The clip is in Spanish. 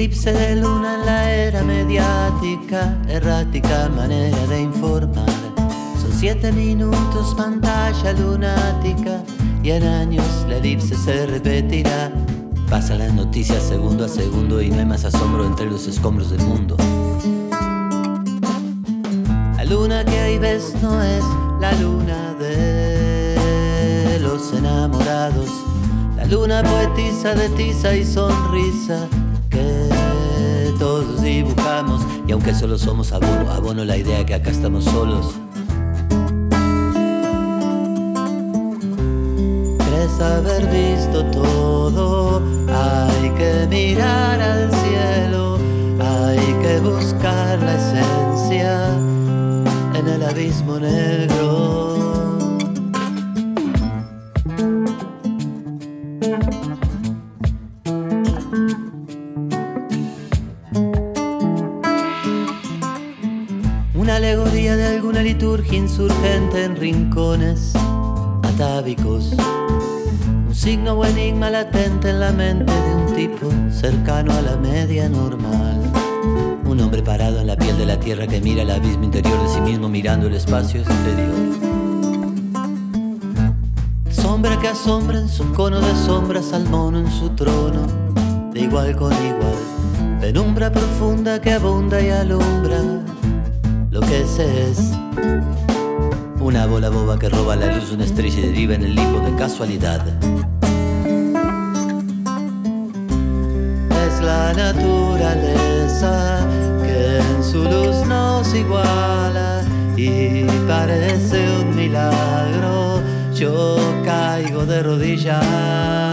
Eclipse de luna en la era mediática, errática manera de informar. Son siete minutos pantalla lunática y en años la elipse se repetirá. Pasan las noticias segundo a segundo y no hay más asombro entre los escombros del mundo. La luna que ahí ves no es la luna de los enamorados. La luna poetiza de tiza y sonrisa que todos dibujamos. Y aunque solo somos abono, abono la idea que acá estamos solos. Crees haber visto todo, negro. Una alegoría de alguna liturgia insurgente en rincones atávicos. Un signo o enigma latente en la mente de un tipo cercano a la media normal. Un hombre parado la tierra que mira el abismo interior de sí mismo mirando el espacio exterior. Sombra que asombra en su cono de sombras al mono en su trono, de igual con igual. Penumbra profunda que abunda y alumbra lo que ese es. Una bola boba que roba la luz una estrella y deriva en el limbo de casualidad. Es la naturaleza iguala y parece un milagro. Yo caigo de rodillas.